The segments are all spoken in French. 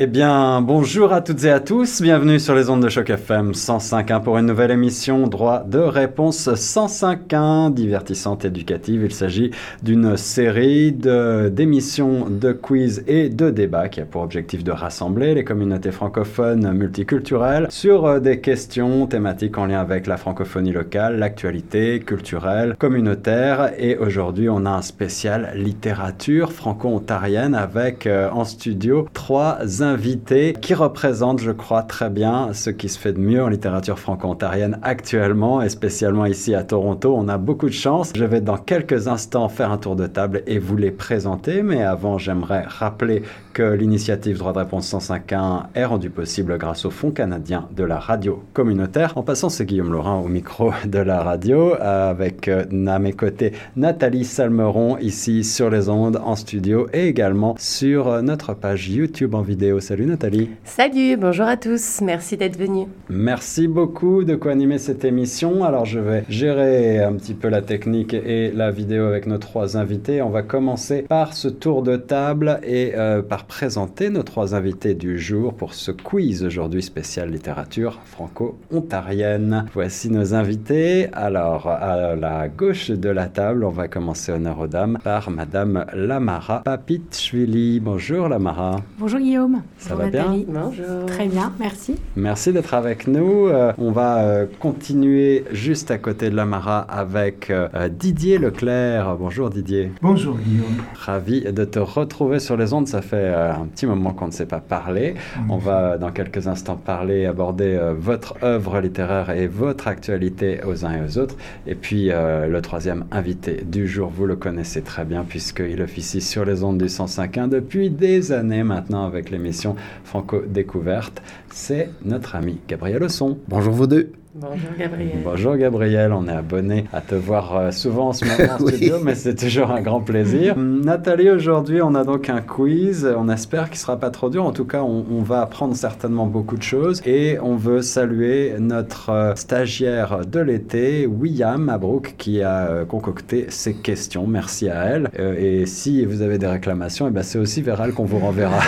Eh bien, bonjour à toutes et à tous, bienvenue sur les ondes de Choc FM 105.1 pour une nouvelle émission Droit de réponse 105.1, divertissante, éducative. Il s'agit d'une série d'émissions, de, quiz et de débats qui a pour objectif de rassembler les communautés francophones multiculturelles sur euh, des questions thématiques en lien avec la francophonie locale, l'actualité culturelle, communautaire. Et aujourd'hui, on a un spécial littérature franco-ontarienne avec euh, en studio trois invité qui représente, je crois, très bien ce qui se fait de mieux en littérature franco-ontarienne actuellement et spécialement ici à Toronto. On a beaucoup de chance. Je vais dans quelques instants faire un tour de table et vous les présenter, mais avant, j'aimerais rappeler que l'initiative Droit de réponse 105.1 est rendue possible grâce au Fonds canadien de la radio communautaire. En passant, c'est Guillaume Laurent au micro de la radio avec euh, à mes côtés Nathalie Salmeron ici sur les ondes en studio et également sur euh, notre page YouTube en vidéo Salut Nathalie. Salut, bonjour à tous. Merci d'être venu. Merci beaucoup de co-animer cette émission. Alors je vais gérer un petit peu la technique et la vidéo avec nos trois invités. On va commencer par ce tour de table et euh, par présenter nos trois invités du jour pour ce quiz aujourd'hui spécial littérature franco-ontarienne. Voici nos invités. Alors à la gauche de la table, on va commencer honneur aux dames par Madame Lamara Papitchvili. Bonjour Lamara. Bonjour Guillaume. Ça va bien Bonjour. Très bien, merci. Merci d'être avec nous. Euh, on va euh, continuer juste à côté de l'Amara avec euh, Didier Leclerc. Bonjour Didier. Bonjour Guillaume. Ravi de te retrouver sur les ondes. Ça fait un petit moment qu'on ne s'est pas parlé. On va dans quelques instants parler, aborder votre œuvre littéraire et votre actualité aux uns et aux autres. Et puis le troisième invité du jour, vous le connaissez très bien puisqu'il officie sur les ondes du 105.1 depuis des années maintenant avec l'émission Franco Découverte. C'est notre ami Gabriel Osson. Bonjour vous deux. Bonjour Gabriel. Bonjour Gabriel, on est abonné à te voir euh, souvent en ce moment en studio, mais c'est toujours un grand plaisir. Nathalie, aujourd'hui on a donc un quiz, on espère qu'il sera pas trop dur, en tout cas on, va apprendre certainement beaucoup de choses et on veut saluer notre euh, stagiaire de l'été, William Mabrouk, qui a euh, concocté ces questions. Merci à elle. et si vous avez des réclamations, et eh ben c'est aussi vers elle qu'on vous renverra.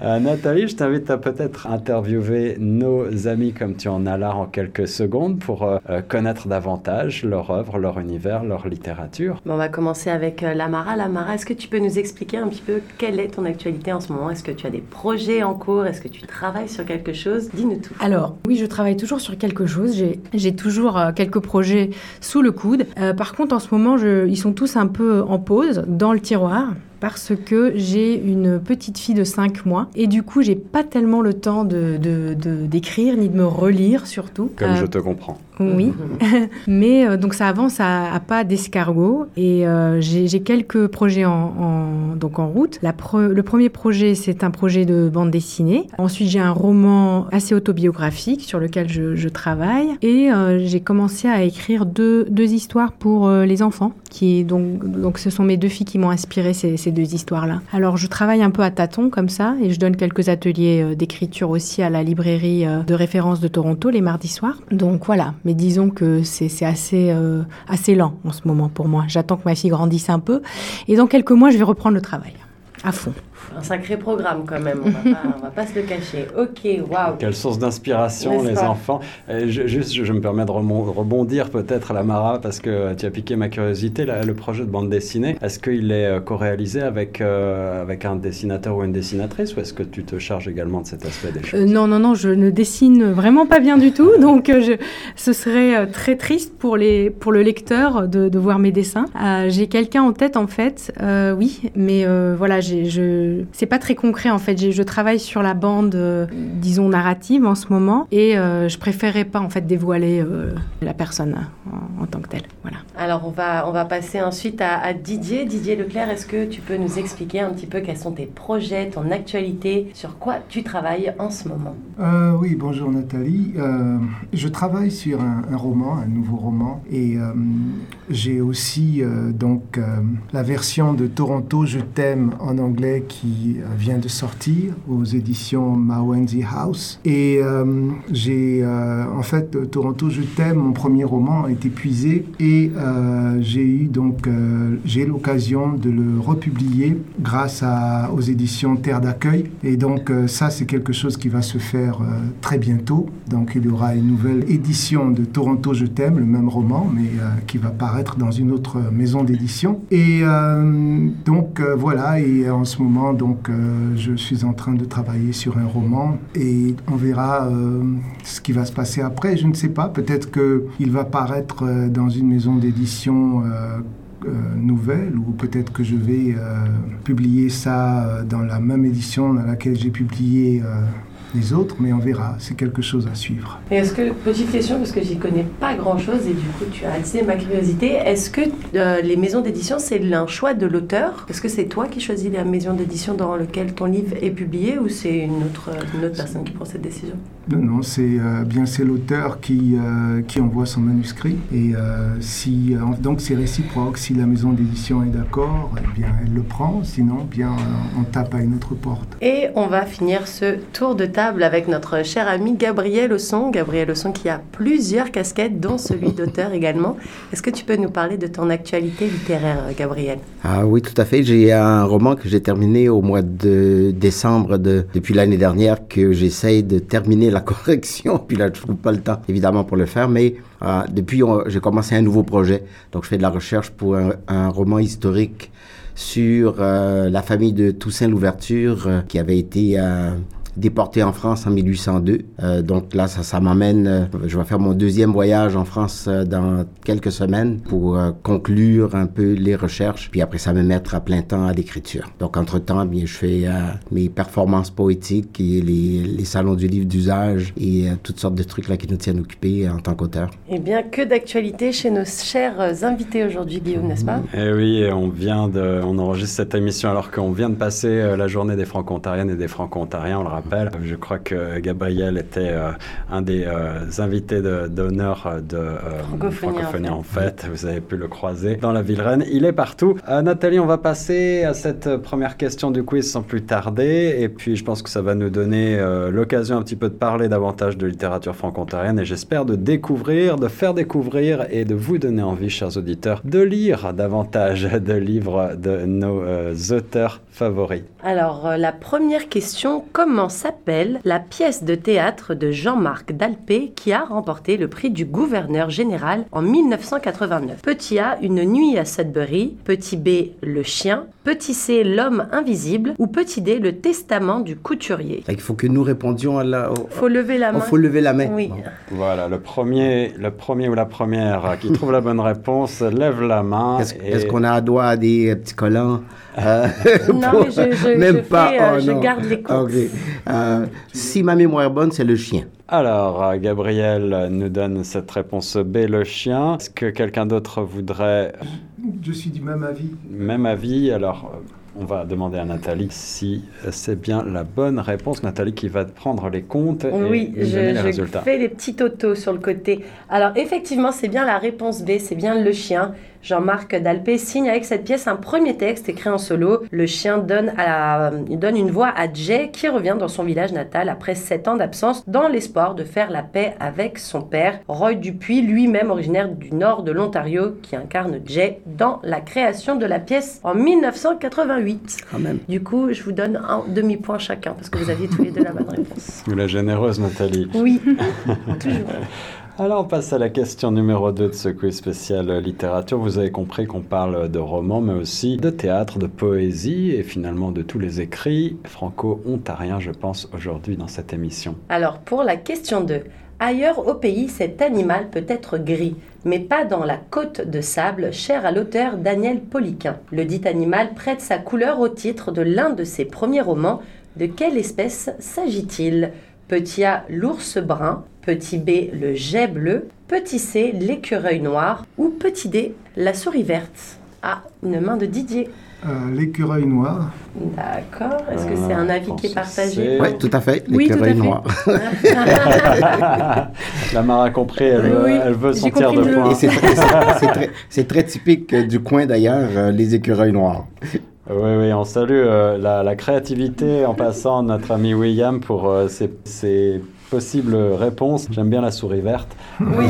Nathalie, je t'invite à peut-être interviewer nos amis comme tu en as là en quelques secondes pour euh, euh, connaître davantage leur œuvre, leur univers, leur littérature. on va commencer avec euh, Lamara. Lamara, est-ce que tu peux nous expliquer un petit peu quelle est ton actualité en ce moment? Est-ce que tu as des projets en cours? Est-ce que tu travailles sur quelque chose? Dis-nous tout. Alors, oui, je travaille toujours sur quelque chose. J'ai toujours quelques projets sous le coude. par contre, en ce moment, je, ils sont tous un peu en pause dans le tiroir parce que j'ai une petite fille de 5 mois et du coup j'ai pas tellement le temps de, d'écrire ni de me relire surtout. Comme je te comprends. Oui, mais euh, donc ça avance à, pas d'escargot et euh, j'ai quelques projets en, donc en route. La le premier projet, c'est un projet de bande dessinée. Ensuite, j'ai un roman assez autobiographique sur lequel je, travaille et euh, j'ai commencé à écrire deux, deux histoires pour les enfants. Qui, donc, donc ce sont mes deux filles qui m'ont inspiré ces, ces deux histoires-là. Alors je travaille un peu à tâtons comme ça et je donne quelques ateliers d'écriture aussi à la librairie de référence de Toronto les mardis soirs. Donc voilà, mais disons que c'est assez, euh, assez lent en ce moment pour moi. J'attends que ma fille grandisse un peu. Et dans quelques mois, je vais reprendre le travail à fond. Un sacré programme quand même, on ne va pas se le cacher. Ok, waouh. Quelle source d'inspiration, les enfants. je, juste, je, me permets de rebondir peut-être à la Mara parce que tu as piqué ma curiosité. le projet de bande dessinée, est-ce qu'il est, euh, co-réalisé avec, euh, avec un dessinateur ou une dessinatrice ou est-ce que tu te charges également de cet aspect des euh, choses? Non, non, non, je ne dessine vraiment pas bien du tout. donc, je, ce serait très triste pour, les, pour le lecteur de, de voir mes dessins. J'ai quelqu'un en tête en fait, oui, mais voilà, je c'est pas très concret en fait. Je travaille sur la bande, disons narrative en ce moment, et je préférerais pas en fait dévoiler la personne en, tant que telle. Voilà. Alors on va on va passer ensuite à, à Didier. Didier Leclerc, est-ce que tu peux nous expliquer un petit peu quels sont tes projets, ton actualité, sur quoi tu travailles en ce moment? Oui, bonjour Nathalie. je travaille sur un, un, roman, un nouveau roman, et j'ai aussi donc la version de Toronto Je t'aime en anglais qui euh, vient de sortir aux éditions Mawenzi House. Et euh, j'ai euh, en fait Toronto Je t'aime, mon premier roman a été puisé et j'ai eu donc j'ai l'occasion de le republier grâce aux éditions Terre d'accueil. Et donc ça c'est quelque chose qui va se faire très bientôt. Donc il y aura une nouvelle édition de Toronto Je t'aime, le même roman, mais qui va paraître dans une autre maison d'édition. Et donc voilà, et en ce moment, donc, euh, je suis en train de travailler sur un roman et on verra euh, ce qui va se passer après. Je ne sais pas, peut-être qu'il va paraître euh, dans une maison d'édition nouvelle ou peut-être que je vais publier ça dans la même édition dans laquelle j'ai publié les autres, mais on verra. C'est quelque chose à suivre. Et est-ce que, petite question, parce que j'y connais pas grand-chose et du coup tu as attisé ma curiosité, est-ce que euh, les maisons d'édition, c'est un choix de l'auteur? Est-ce que c'est toi qui choisis la maison d'édition dans laquelle ton livre est publié ou c'est une autre, une autre personne qui prend cette décision? Non, non, c'est euh, bien c'est l'auteur qui, euh, qui envoie son manuscrit et si, donc c'est réciproque. Si la maison d'édition est d'accord, eh bien elle le prend, sinon bien on tape à une autre porte. Et on va finir ce tour de table avec notre cher ami Gabriel Osson. Gabriel Osson qui a plusieurs casquettes, dont celui d'auteur également. Est-ce que tu peux nous parler de ton actualité littéraire, Gabriel? Ah oui, tout à fait. J'ai un roman que j'ai terminé au mois de décembre de, depuis l'année dernière que j'essaye de terminer la correction. Puis là, je trouve pas le temps, évidemment, pour le faire. Mais euh, depuis, j'ai commencé un nouveau projet. Donc, je fais de la recherche pour un, roman historique sur euh, la famille de Toussaint Louverture euh, qui avait été déporté en France en 1802. Euh, donc là, ça, ça m'amène, euh, je vais faire mon deuxième voyage en France euh, dans quelques semaines pour conclure un peu les recherches, puis après ça me mettre à plein temps à l'écriture. Donc entre-temps, bien, je fais mes performances poétiques et les, les salons du livre d'usage et toutes sortes de trucs là qui nous tiennent occupés en tant qu'auteur. Eh bien, que d'actualité chez nos chers invités aujourd'hui, Guillaume, n'est-ce pas? Eh oui, on vient de, on enregistre cette émission alors qu'on vient de passer la journée des franco-ontariennes et des franco-ontariens, on le rappelle je crois que Gabriel était euh, un des euh, invités d'honneur de, euh, Francophonie, en, fait. Vous avez pu le croiser dans la ville reine. Il est partout. Nathalie, on va passer à cette première question du quiz sans plus tarder. Et puis, je pense que ça va nous donner l'occasion un petit peu de parler davantage de littérature franco-ontarienne et j'espère de découvrir, de faire découvrir et de vous donner envie, chers auditeurs, de lire davantage de livres de nos auteurs favoris. Alors, la première question, comment s'appelle la pièce de théâtre de Jean-Marc Dalpé qui a remporté le prix du gouverneur général en 1989. Petit A, Une nuit à Sudbury. Petit B, Le chien. Petit C, L'homme invisible. Ou petit D, Le testament du couturier. Il faut que nous répondions à la. Il faut lever la main. Il faut lever la main. Oui. Voilà, le premier, le premier ou la première qui trouve la bonne réponse lève la main. Est-ce qu'on a droit à des petits collants? Euh, non, mais je, Même pas. Euh, oh, je garde les comptes. Euh, si ma mémoire est bonne, c'est le chien. Alors, Gabriel nous donne cette réponse B, le chien. Est-ce que quelqu'un d'autre voudrait... Je suis du même avis. Même avis, alors on va demander à Nathalie si c'est bien la bonne réponse. Nathalie qui va prendre les comptes oui, et je, les je fais les petits autos sur le côté. Alors effectivement, c'est bien la réponse B, c'est bien le chien. Jean-Marc Dalpé signe avec cette pièce un premier texte écrit en solo. Le chien donne, à donne une voix à Jay qui revient dans son village natal après sept ans d'absence dans l'espoir de faire la paix avec son père. Roy Dupuis, lui-même originaire du nord de l'Ontario, qui incarne Jay dans la création de la pièce en 1988. Quand même. Du coup, je vous donne un demi-point chacun parce que vous aviez tous les deux la bonne réponse. La généreuse Nathalie. Oui, toujours. Alors on passe à la question numéro 2 de ce quiz spécial littérature. Vous avez compris qu'on parle de romans, mais aussi de théâtre, de poésie et finalement de tous les écrits franco-ontariens, je pense, aujourd'hui dans cette émission. Alors pour la question 2, Ailleurs au pays, cet animal peut être gris, mais pas dans la côte de sable chère à l'auteur Daniel Poliquin. Le dit animal prête sa couleur au titre de l'un de ses premiers romans. De quelle espèce s'agit-il? Petit A, l'ours brun. Petit B, le jet bleu. Petit C, l'écureuil noir. Ou petit D, la souris verte. Ah, une main de Didier. Euh, L'écureuil noir. D'accord. Est-ce que c'est un avis qui est partagé Oui, tout à fait. L'écureuil noir. La Mara a compris, elle, veut- Oui, elle veut j'ai son tiers de points. C'est très, typique euh, du coin d'ailleurs, euh, les écureuils noirs. Oui, oui, on salue euh, la, la créativité en passant notre ami William pour euh, ses, ses possibles réponses. J'aime bien la souris verte. Oui.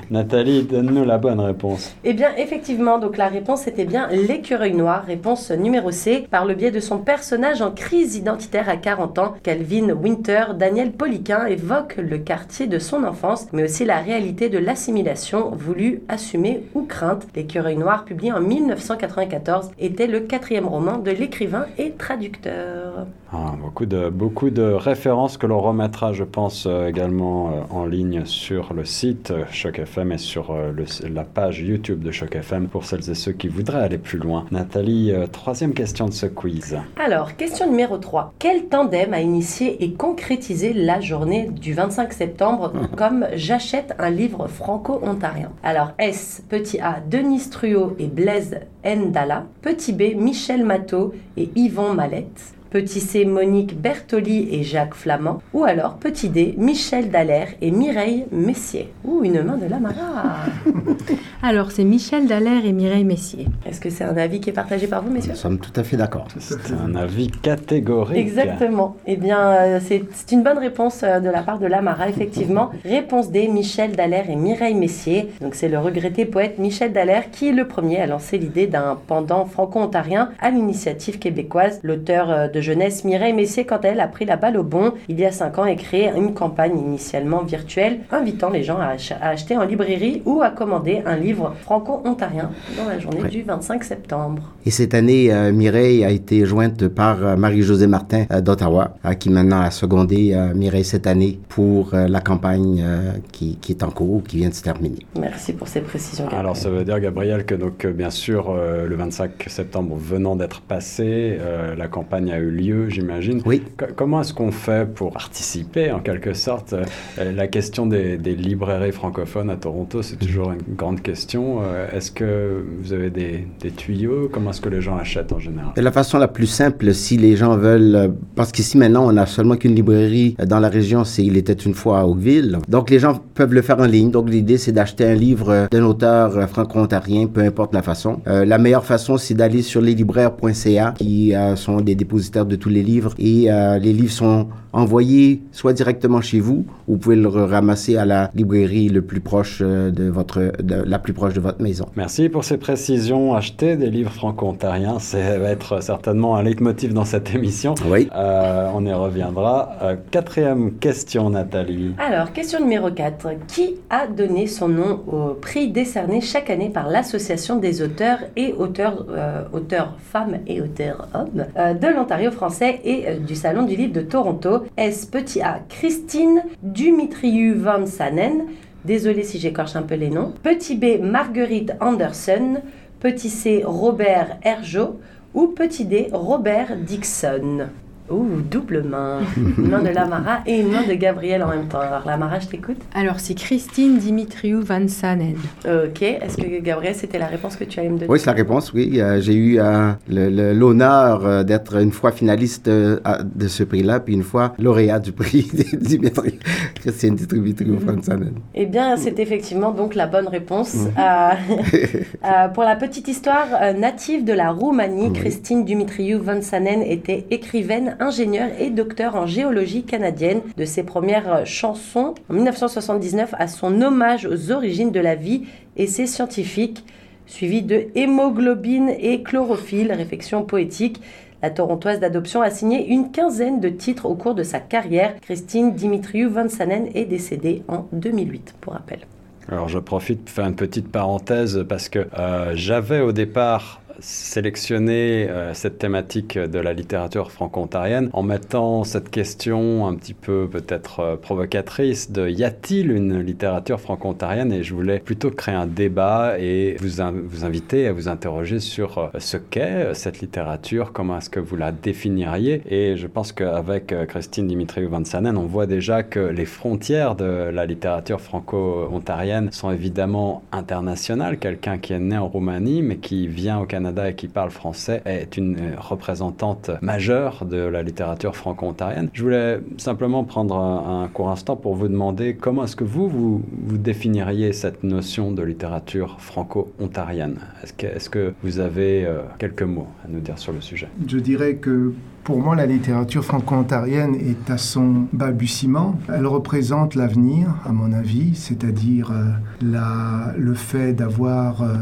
Nathalie, donne-nous la bonne réponse. Eh bien, effectivement, donc la réponse était bien l'écureuil noir, réponse numéro C. Par le biais de son personnage en crise identitaire à 40 ans, Calvin Winter, Daniel Poliquin évoque le quartier de son enfance, mais aussi la réalité de l'assimilation voulue, assumée ou crainte. L'écureuil noir, publié en 1994, était le quatrième roman de l'écrivain et traducteur. Ah, beaucoup, de, beaucoup de références que l'on remettra, je pense, euh, également euh, en ligne sur le site euh, Choc FM et sur le- la page YouTube de Choc FM pour celles et ceux qui voudraient aller plus loin. Nathalie, troisième question de ce quiz. Alors, question numéro 3. Quel tandem a initié et concrétisé la journée du 25 septembre comme j'achète un livre franco-ontarien? Alors, S, petit A, Denis Truot et Blaise Ndala. Petit B, Michel Matteau et Yvon Mallette. Petit C, Monique Bertoli et Jacques Flamand. Ou alors, petit D, Michel Dallaire et Mireille Messier. Ouh, une main de la Mara. Alors, c'est Michel Dallaire et Mireille Messier. Est-ce que c'est un avis qui est partagé par vous, messieurs? Nous sommes tout à fait d'accord. C'est un avis catégorique. Exactement. Eh bien, euh, c'est une bonne réponse euh, de la part de Lamara, effectivement. réponse D, Michel Dallaire et Mireille Messier. Donc, c'est le regretté poète Michel Dallaire qui est le premier à lancer l'idée d'un pendant franco-ontarien à l'initiative québécoise. L'auteur euh, de jeunesse Mireille Messier, quant à elle, a pris la balle au bon il y a cinq ans et créé une campagne initialement virtuelle invitant les gens à, ach- à acheter en librairie ou à commander un livre franco-ontarien dans la journée Ouais. du 25 septembre. Et cette année, euh, Mireille a été jointe par euh, Marie-Josée Martin euh, d'Ottawa, euh, qui maintenant a secondé euh, Mireille cette année pour euh, la campagne euh, qui, qui est en cours, qui vient de se terminer. Merci pour ces précisions. Gabriel. Alors ça veut dire, Gabriel, que donc euh, bien sûr, euh, le 25 septembre venant d'être passé, euh, la campagne a eu lieu, j'imagine. Oui. Co- comment est-ce qu'on fait pour participer, en quelque sorte Euh, La question des, des librairies francophones à Toronto, c'est toujours une grande question. Euh, est-ce que vous avez des, des tuyaux? Comment est-ce que les gens achètent en général? De la façon la plus simple, si les gens veulent, euh, parce qu'ici maintenant, on n'a seulement qu'une librairie dans la région, c'est Il était une fois à Oakville. Donc les gens peuvent le faire en ligne. Donc l'idée, c'est d'acheter un livre d'un auteur franco-ontarien, peu importe la façon. Euh, la meilleure façon, c'est d'aller sur leslibraires.ca, qui euh, sont des dépositaires de tous les livres. Et euh, les livres sont envoyés soit directement chez vous, ou vous pouvez le ramasser à la librairie le plus proche euh, de votre, de, la plus proche de votre maison. Merci pour ces précisions. Acheter des livres franco-ontariens, ça va être certainement un leitmotiv dans cette émission. Oui. Euh, on y reviendra. Euh, quatrième question, Nathalie. Alors, question numéro 4. Qui a donné son nom au prix décerné chaque année par l'Association des auteurs et auteurs, euh, auteurs femmes et auteurs hommes euh, de l'Ontario français et euh, du Salon du Livre de Toronto? Est-ce petit A Christine Dumitriou Van Sanen Désolé si j'écorche un peu les noms. Petit B Marguerite Anderson. Petit C Robert Hergeau. Ou petit D Robert Dixon. Ouh, double main. Une main de Lamara et une main de Gabriel en même temps. Alors Lamara, je t'écoute. Alors, c'est Christine Dimitriou Van Sanen. Ok, est-ce que Gabriel, c'était la réponse que tu allais me donner? Oui, c'est la réponse, oui. Euh, j'ai eu euh, l'honneur euh, d'être une fois finaliste euh, de ce prix-là, puis une fois lauréat du prix Dimitri Christiane Dimitri Fransanen. Eh bien, c'est effectivement donc la bonne réponse. Euh, euh, pour la petite histoire, euh, native de la Roumanie, Oui. Christine Dumitriou von Sanen était écrivaine, ingénieure et docteur en géologie canadienne. De ses premières chansons en 1979 à son hommage aux origines de la vie, essai scientifique, suivi de hémoglobine et chlorophylle, réflexion poétique. La Torontoise d'adoption a signé une quinzaine de titres au cours de sa carrière. Christine Dimitriou von Sanen est décédée en 2008, pour rappel. Alors je profite pour faire une petite parenthèse parce que euh, j'avais au départ sélectionné euh, cette thématique de la littérature franco-ontarienne en mettant cette question un petit peu peut-être euh, provocatrice de y a-t-il une littérature franco-ontarienne? Et je voulais plutôt créer un débat et vous, vous inviter à vous interroger sur euh, ce qu'est cette littérature, comment est-ce que vous la définiriez? Et je pense qu'avec Christine Dimitriou-Vansanen, on voit déjà que les frontières de la littérature franco-ontarienne sont évidemment internationales. Quelqu'un qui est né en Roumanie mais qui vient au Canada et qui parle français est une représentante majeure de la littérature franco-ontarienne. Je voulais simplement prendre un, court instant pour vous demander comment est-ce que vous, vous, définiriez cette notion de littérature franco-ontarienne? Est-ce que, est que, vous avez euh, quelques mots à nous dire sur le sujet? Je dirais que pour moi, la littérature franco-ontarienne est à son balbutiement. Elle représente l'avenir, à mon avis, c'est-à-dire euh, le fait d'avoir euh,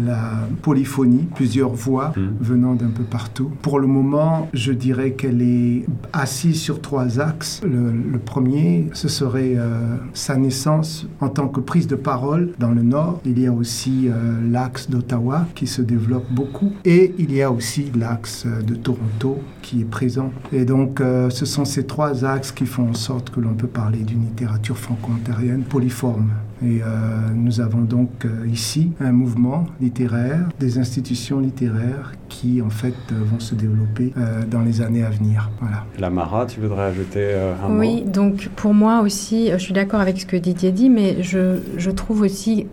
la polyphonie, plusieurs voix mmh. venant d'un peu partout. Pour le moment, je dirais qu'elle est assise sur trois axes. Le, premier, ce serait euh, sa naissance en tant que prise de parole dans le Nord. Il y a aussi l'axe d'Ottawa qui se développe beaucoup et il y a aussi l'axe de Toronto qui présent. Et donc, euh, ce sont ces trois axes qui font en sorte que l'on peut parler d'une littérature franco-ontarienne polyforme. Et euh, nous avons donc euh, ici un mouvement littéraire, des institutions littéraires qui en fait vont se développer dans les années à venir. Voilà. Lamara, tu voudrais ajouter un mot? Oui, donc pour moi aussi, je suis d'accord avec ce que Didier dit, mais je, je trouve aussi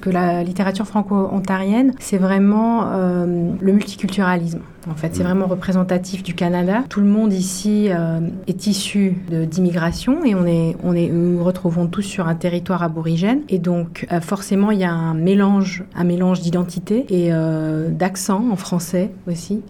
que la littérature franco-ontarienne, c'est vraiment le multiculturalisme. En fait, c'est vraiment représentatif du Canada. Tout le monde ici euh, est issu d'immigration et on est, on est, nous, retrouvons tous sur un territoire aborigène. Et donc, euh, forcément, il y a un mélange, un mélange d'identité et euh, d'accent en français aussi.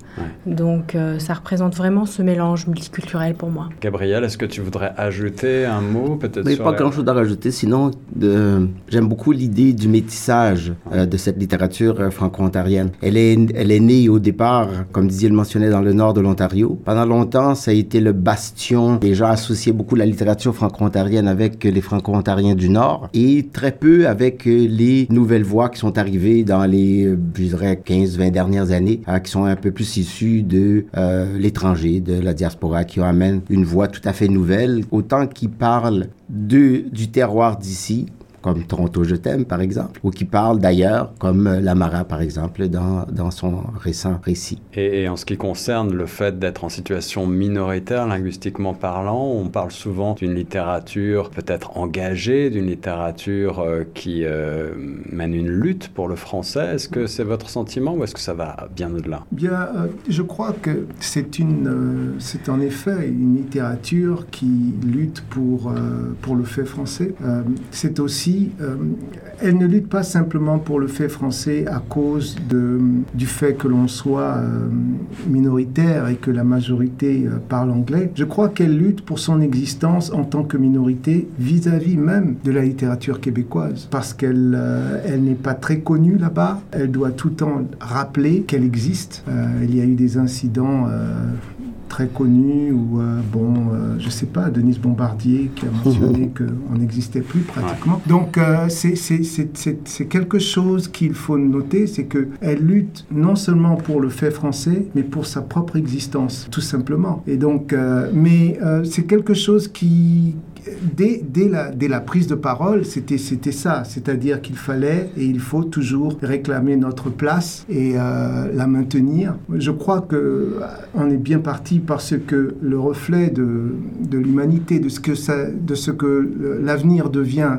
Donc, ça représente vraiment ce mélange multiculturel pour moi. Gabriel, est-ce que tu voudrais ajouter un mot peut-être Oui, pas grand-chose à rajouter. Sinon, j'aime beaucoup l'idée du métissage de cette littérature franco-ontarienne. Elle est, elle est née au départ comme Didier le mentionnait, dans le nord de l'Ontario. Pendant longtemps, ça a été le bastion. Les gens associaient beaucoup la littérature franco-ontarienne avec les franco-ontariens du nord et très peu avec les nouvelles voix qui sont arrivées dans les, je dirais, 15-20 dernières années, euh, qui sont un peu plus issues de euh, l'étranger, de la diaspora, qui amènent une voix tout à fait nouvelle, autant qui parle de, du terroir d'ici, comme Toronto Je t'aime, par exemple, ou qui parle d'ailleurs, comme euh, Lamara, par exemple, dans, dans son récent récit. Et, en ce qui concerne le fait d'être en situation minoritaire, linguistiquement parlant, on parle souvent d'une littérature peut-être engagée, d'une littérature euh, qui euh, mène une lutte pour le français. Est-ce que c'est votre sentiment ou est-ce que ça va bien au-delà? Bien, je crois que c'est une, c'est en effet une littérature qui lutte pour, pour le fait français. c'est aussi euh, elle ne lutte pas simplement pour le fait français à cause du fait que l'on soit euh, minoritaire et que la majorité euh, parle anglais. Je crois qu'elle lutte pour son existence en tant que minorité vis-à-vis même de la littérature québécoise, parce qu'elle elle n'est pas très connue là-bas. Elle doit tout le temps rappeler qu'elle existe. il y a eu des incidents très connu ou euh, bon, euh, je sais pas, Denise Bombardier qui a mentionné qu'on n'existait plus pratiquement. Donc euh, c'est quelque chose qu'il faut noter, c'est qu'elle lutte non seulement pour le fait français, mais pour sa propre existence, tout simplement. Et donc, mais c'est quelque chose qui, dès, la, prise de parole, c'était ça, c'est-à-dire qu'il fallait et il faut toujours réclamer notre place et la maintenir. Je crois que on est bien parti parce que le reflet de, l'humanité, de ce que, que l'avenir devient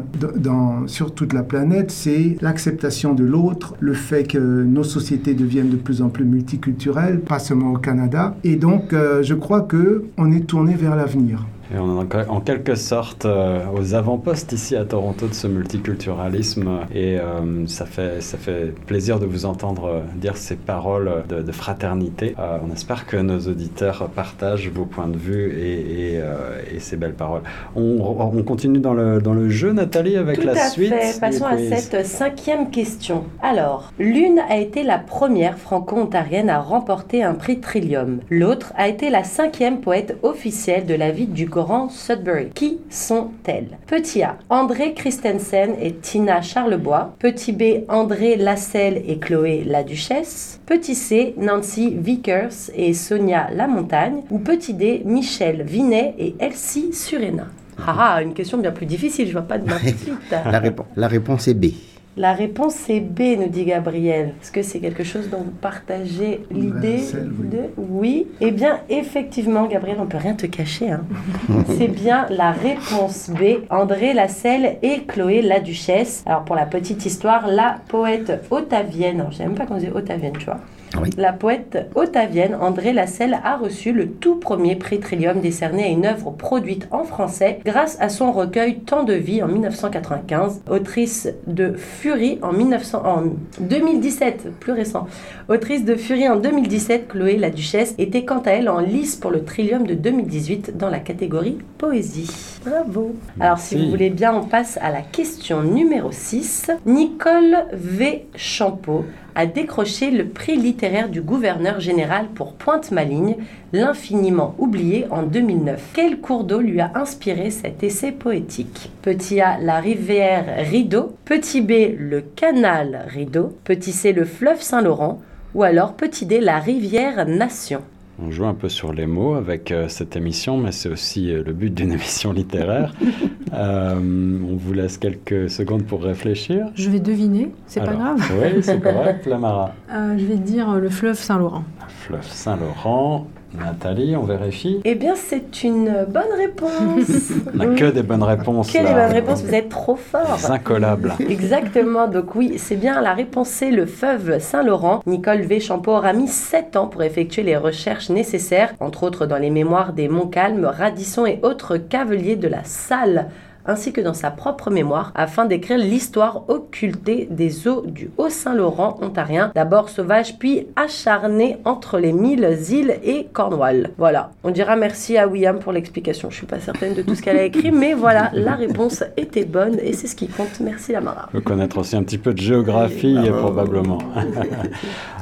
sur toute la planète, c'est l'acceptation de l'autre, le fait que nos sociétés deviennent de plus en plus multiculturelles, pas seulement au Canada. Et donc, euh, je crois que on est tourné vers l'avenir. Et on est en quelque sorte euh, aux avant-postes ici à Toronto de ce multiculturalisme et euh, ça, fait, ça fait plaisir de vous entendre euh, dire ces paroles de, fraternité. on espère que nos auditeurs partagent vos points de vue et, et, ces belles paroles. On, continue dans le, dans le jeu, Nathalie, avec la suite. Fait. Passons à cette cinquième question. Alors, l'une a été la première franco-ontarienne à remporter un prix Trillium. L'autre a été la cinquième poète officielle de la ville du Sudbury. Qui sont-elles? Petit A, André Christensen et Tina Charlebois. Petit B, André Lasselle et Chloé La Duchesse. Petit C, Nancy Vickers et Sonia Lamontagne. Ou petit D, Michel Vinet et Elsie Surena. Ah, ah, une question bien plus difficile, je vois pas de ma. La, réponse, la réponse est B. La réponse est B, nous dit Gabriel. Est-ce que c'est quelque chose dont vous partagez l'idée Lasselle, oui. de Oui. Eh bien, effectivement, Gabriel, on peut rien te cacher. hein. c'est bien la réponse B. André Lasselle et Chloé la Duchesse. Alors, pour la petite histoire, la poète ottavienne, alors, je ne savais même pas qu'on disait ottavienne, tu vois. Oui. La poète ottavienne André Lasselle a reçu le tout premier prix Trillium décerné à une œuvre produite en français grâce à son recueil Temps de vie en 1995, autrice de Fury en, 1900 en 2017, plus récent. Autrice de Fury en 2017, Chloé la Duchesse était quant à elle en lice pour le Trillium de 2018 dans la catégorie Poésie. Bravo. Alors si vous voulez bien, on passe à la question numéro 6. Nicole V. Champeau a décroché le prix littéraire du gouverneur général pour Pointe-Maligne, L'infiniment oublié en 2009. Quel cours d'eau lui a inspiré cet essai poétique? Petit A, la rivière Rideau. Petit B, le canal Rideau. Petit C, le fleuve Saint-Laurent. Ou alors petit D, la rivière Nation. On joue un peu sur les mots avec euh, cette émission, mais c'est aussi euh, le but d'une émission littéraire. Euh, on vous laisse quelques secondes pour réfléchir. Je vais deviner, c'est pas grave. Oui, c'est correct, Lamara. Je vais dire le fleuve Saint-Laurent. Fleuve Saint-Laurent. Nathalie, on vérifie. Eh bien, c'est une bonne réponse. On n'a que des bonnes réponses. Quelle est là. bonne réponse Vous êtes trop fort. Incollables. Exactement, donc oui, c'est bien la réponse c'est le fleuve Saint-Laurent. Nicole V. Champeau aura mis 7 ans pour effectuer les recherches nécessaires, entre autres dans les mémoires des Montcalm, Radisson et autres cavaliers de la Salle ainsi que dans sa propre mémoire, afin d'écrire l'histoire occultée des eaux du Haut-Saint-Laurent ontarien, d'abord sauvage puis acharné entre les mille îles et Cornwall. Voilà, on dira merci à William pour l'explication. Je suis pas certaine de tout ce qu'elle a écrit, mais voilà, la réponse était bonne et c'est ce qui compte. Merci Lamara. Il faut connaître aussi un petit peu de géographie, Oui. probablement.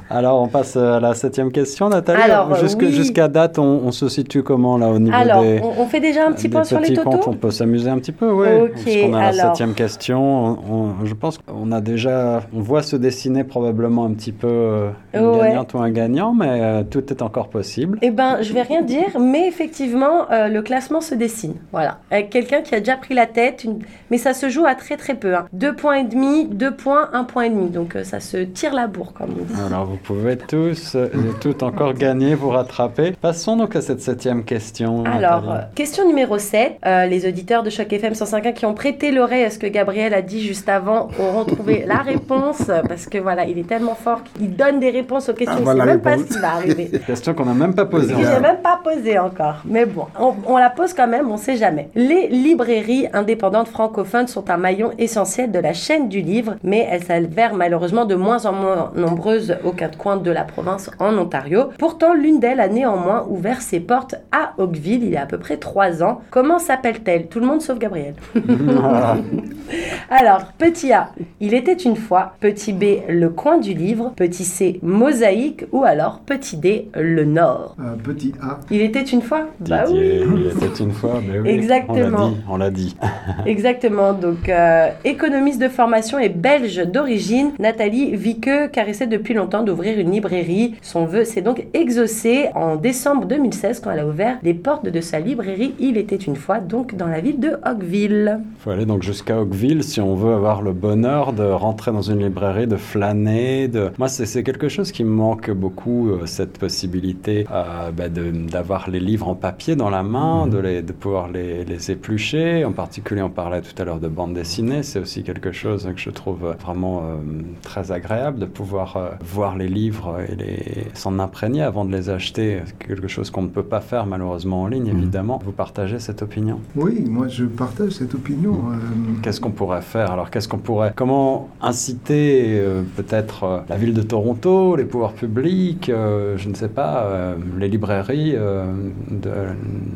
Alors, on passe à la septième question, Nathalie. Alors, Jusque- oui. Jusqu'à date, on, on se situe comment, là, au niveau Alors, des... on, on fait déjà un petit point sur les comptes, totaux on peut s'amuser un petit peu, oui. Ok, Parce qu'on a la septième question. On- on- je pense qu'on a déjà, on voit se dessiner probablement un petit peu euh, une Ouais. gagnante ou un gagnant, mais euh, tout est encore possible. Eh ben, je vais rien dire, mais effectivement, euh, le classement se dessine. Voilà, avec quelqu'un qui a déjà pris la tête, une- mais ça se joue à très très peu. hein. Deux points et demi, deux points, un point et demi. Donc euh, ça se tire la bourre, comme on dit. Alors, vous pouvez tous euh, et toutes encore gagner, vous rattraper. Passons donc à cette septième question. Alors, Nathalie. euh, question numéro 7. Euh, les auditeurs de Choc FM 105.1 qui ont prêté l'oreille à ce que Gabriel a dit juste avant auront trouvé la réponse. euh, Parce que voilà, il est tellement fort qu'il donne des réponses aux questions. Ah, il voilà même pas ce qui va arriver. Question qu'on n'a même pas posée. Que j'ai même pas posé encore. Mais bon, on, on la pose quand même, on sait jamais. Les librairies indépendantes francophones sont un maillon essentiel de la chaîne du livre, mais elles s'avèrent malheureusement de moins en moins nombreuses aux quatre coins de la province en Ontario. Pourtant, l'une d'elles a néanmoins ouvert ses portes à Oakville il y a à peu près trois ans. Comment s'appelle-t-elle? Tout le monde sauf Gabriel. Alors, petit A, il était une fois. Petit B, le coin du livre. Petit C, mosaïque. Ou alors petit D, le nord. Euh, petit A. Il était une fois? Bah oui il était une fois, mais oui, Exactement. On l'a dit, on l'a dit. Exactement, donc euh, économiste de formation et belge d'origine, Nathalie Viqueux caressait depuis longtemps d'ouvrir une librairie. Son vœu s'est donc exaucé en décembre 2016 quand elle a ouvert les portes de sa librairie Il était une fois, donc dans la ville de Oakville. Il faut aller donc jusqu'à Oakville si on veut avoir le bonheur de rentrer dans une librairie, de flâner. De... Moi, c'est quelque chose qui me manque beaucoup, euh, cette possibilité euh, bah, de- d'avoir les livres en papier dans la main, de, les, de pouvoir les, les éplucher. En particulier, on parlait tout à l'heure de bande dessinée. C'est aussi quelque chose que je trouve vraiment euh, très agréable de pouvoir euh, voir les livres et les... s'en imprégner avant de les acheter. C'est quelque chose qu'on ne peut pas faire malheureusement en ligne, évidemment. Vous partagez cette opinion? Oui, moi je partage cette opinion. Euh, Qu'est-ce qu'on pourrait faire? Alors, qu'est-ce qu'on pourrait Comment inciter euh, peut-être euh, la ville de Toronto, les pouvoirs publics, euh, je ne sais pas, euh, les librairies, euh, de,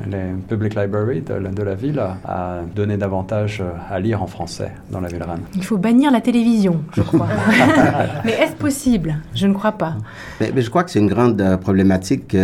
les public libraries de, la- de la ville à, à donner davantage à lire en français dans la ville reine? Il faut bannir la télévision, je crois. Mais est-ce possible? Je ne crois pourra pas. Mais, je crois que c'est une grande problématique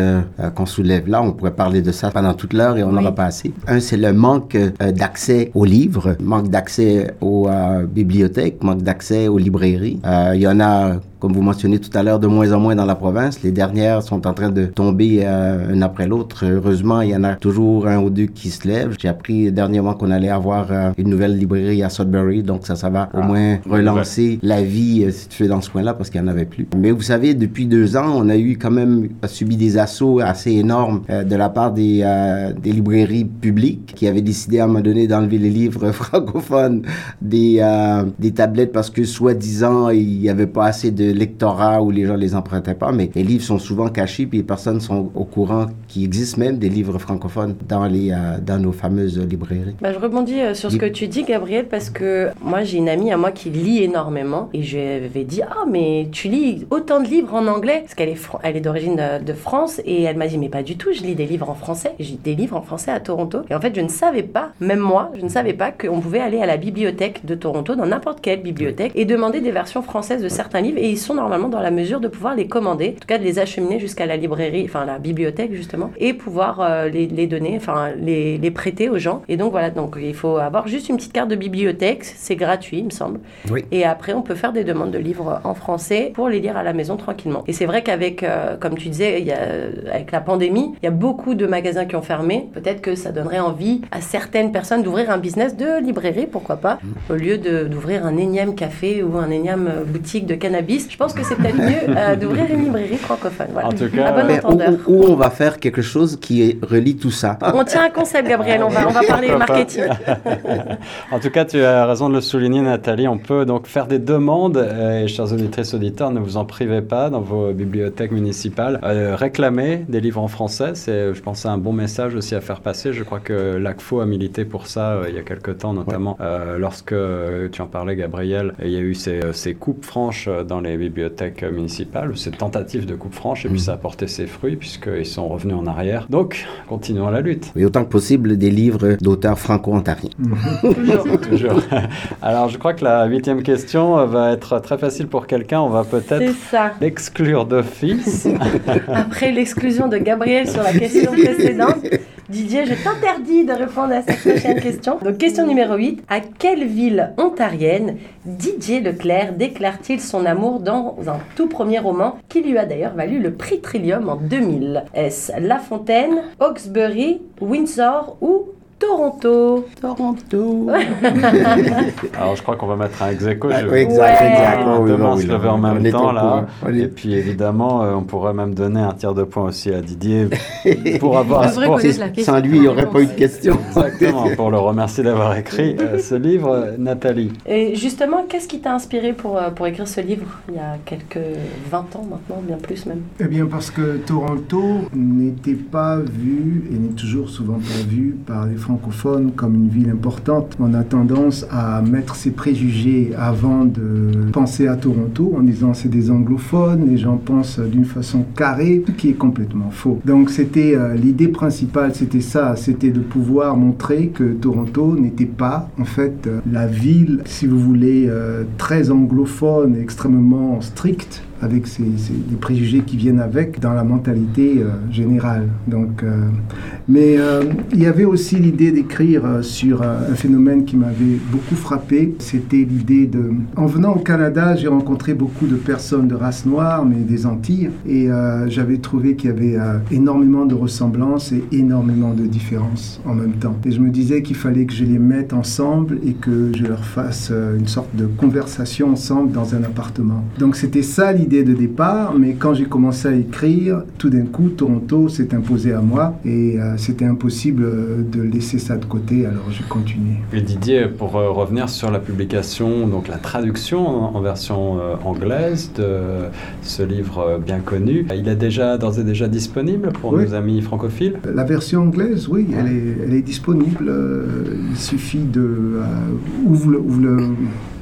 qu'on soulève là. On pourrait parler de ça pendant toute l'heure et on n'aura pas assez. Un, c'est le manque d'accès aux livres, manque d'accès aux bibliothèques, manque d'accès aux librairies. Il y en a comme vous mentionnez tout à l'heure, de moins en moins dans la province. Les dernières sont en train de tomber euh, un après l'autre. Heureusement, il y en a toujours un ou deux qui se lèvent. J'ai appris dernièrement qu'on allait avoir euh, une nouvelle librairie à Sudbury, donc ça, ça va au ah, moins relancer la vie, euh, si tu veux, dans ce coin-là, parce qu'il n'y en avait plus. Mais vous savez, depuis deux ans, on a eu quand même subi des assauts assez énormes de la part des, des librairies publiques qui avaient décidé à un moment donné d'enlever les livres francophones des, des tablettes parce que, soi-disant, il n'y avait pas assez de lectorat où les gens les empruntaient pas, mais les livres sont souvent cachés, puis les personnes sont au courant qu'il existe même des livres francophones dans, les, euh, dans nos fameuses librairies. Bah, je rebondis euh, sur ce que tu dis, Gabriel, parce que moi, j'ai une amie à moi qui lit énormément, et je lui ai dit, ah, mais tu lis autant de livres en anglais, parce qu'elle est, elle est d'origine de, France, et elle m'a dit, mais pas du tout, je lis des livres en français, j'ai des livres en français à Toronto, et en fait, je ne savais pas, même moi, je ne savais pas qu'on pouvait aller à la bibliothèque de Toronto, dans n'importe quelle bibliothèque, et demander des versions françaises de certains livres, et ils sont normalement dans la mesure de pouvoir les commander, en tout cas de les acheminer jusqu'à la librairie, enfin la bibliothèque justement, et pouvoir euh, les, les, donner, enfin les, les, prêter aux gens. Et donc voilà, donc il faut avoir juste une petite carte de bibliothèque, c'est gratuit il me semble. Oui. Et après on peut faire des demandes de livres en français pour les lire à la maison tranquillement. Et c'est vrai qu'avec, euh, comme tu disais, il y a, avec la pandémie, il y a beaucoup de magasins qui ont fermé. Peut-être que ça donnerait envie à certaines personnes d'ouvrir un business de librairie, pourquoi pas, mmh. au lieu d'ouvrir un énième café ou un énième boutique de cannabis. Je pense que c'est peut-être mieux euh, d'ouvrir une librairie francophone. Voilà. En tout cas, où, on va faire quelque chose qui relie tout ça. On tient un concept, Gabriel. On va, on va parler marketing. en tout cas, tu as raison de le souligner, Nathalie. On peut donc faire des demandes. Euh, et chers auditrices, auditeurs, ne vous en privez pas dans vos bibliothèques municipales. Euh, réclamer des livres en français, c'est, je pense, un bon message aussi à faire passer. Je crois que l'ACFO a milité pour ça il y a quelques temps, notamment lorsque tu en parlais, Gabriel. Il y a eu ces, ces coupes franches dans les bibliothèques municipale, cette tentative de coupe franche, et puis mm. ça a porté ses fruits puisqu'ils sont revenus en arrière. Donc, continuons la lutte. Et autant que possible des livres d'auteurs franco-ontariens. toujours. toujours. Alors, je crois que la huitième question va être très facile pour quelqu'un. On va peut-être l'exclure d'office. Après l'exclusion de Gabriel sur la question précédente, Didier, je t'interdis de répondre à cette prochaine question. Donc, question numéro 8. À quelle ville ontarienne Didier Leclerc déclare-t-il son amour dans un tout premier roman qui lui a d'ailleurs valu le prix Trillium en 2000 Est-ce La Fontaine, Hawkesbury, Windsor ou Toronto. Toronto. Alors, je crois qu'on va mettre un ex aequo. Ah, oui, exact, exact. se lever en même temps, là. Et puis, évidemment, euh, on pourrait même donner un tiers de point aussi à Didier pour avoir... Sans lui, il n'y aurait pas eu de question. Exactement, pour le remercier d'avoir écrit euh, ce livre, Nathalie. Et justement, qu'est-ce qui t'a inspiré pour, euh, pour écrire ce livre il y a quelques 20 ans maintenant, bien plus même? Eh bien, parce que Toronto n'était pas vu, et n'est toujours souvent pas vu, par les francophone comme une ville importante, on a tendance à mettre ses préjugés avant de penser à Toronto en disant c'est des anglophones, les gens pensent d'une façon carrée, ce qui est complètement faux. Donc c'était euh, l'idée principale, c'était ça, c'était de pouvoir montrer que Toronto n'était pas en fait euh, la ville, si vous voulez, euh, très anglophone, extrêmement stricte avec ces, les préjugés qui viennent avec dans la mentalité euh, générale. Donc, euh, mais euh, il y avait aussi l'idée d'écrire sur un phénomène qui m'avait beaucoup frappé. C'était l'idée de... En venant au Canada, j'ai rencontré beaucoup de personnes de race noire, mais des Antilles, et j'avais trouvé qu'il y avait énormément de ressemblances et énormément de différences en même temps. Et je me disais qu'il fallait que je les mette ensemble et que je leur fasse une sorte de conversation ensemble dans un appartement. Donc c'était ça l'idée de départ, mais quand j'ai commencé à écrire, tout d'un coup, Toronto s'est imposé à moi et euh, c'était impossible euh, de laisser ça de côté, alors j'ai continué. Et Didier, pour euh, revenir sur la publication, donc la traduction en, version anglaise de ce livre bien connu, il est déjà d'ores et déjà disponible pour nos amis francophiles? La version anglaise, oui, elle, est, elle est disponible. il suffit de... ouvre le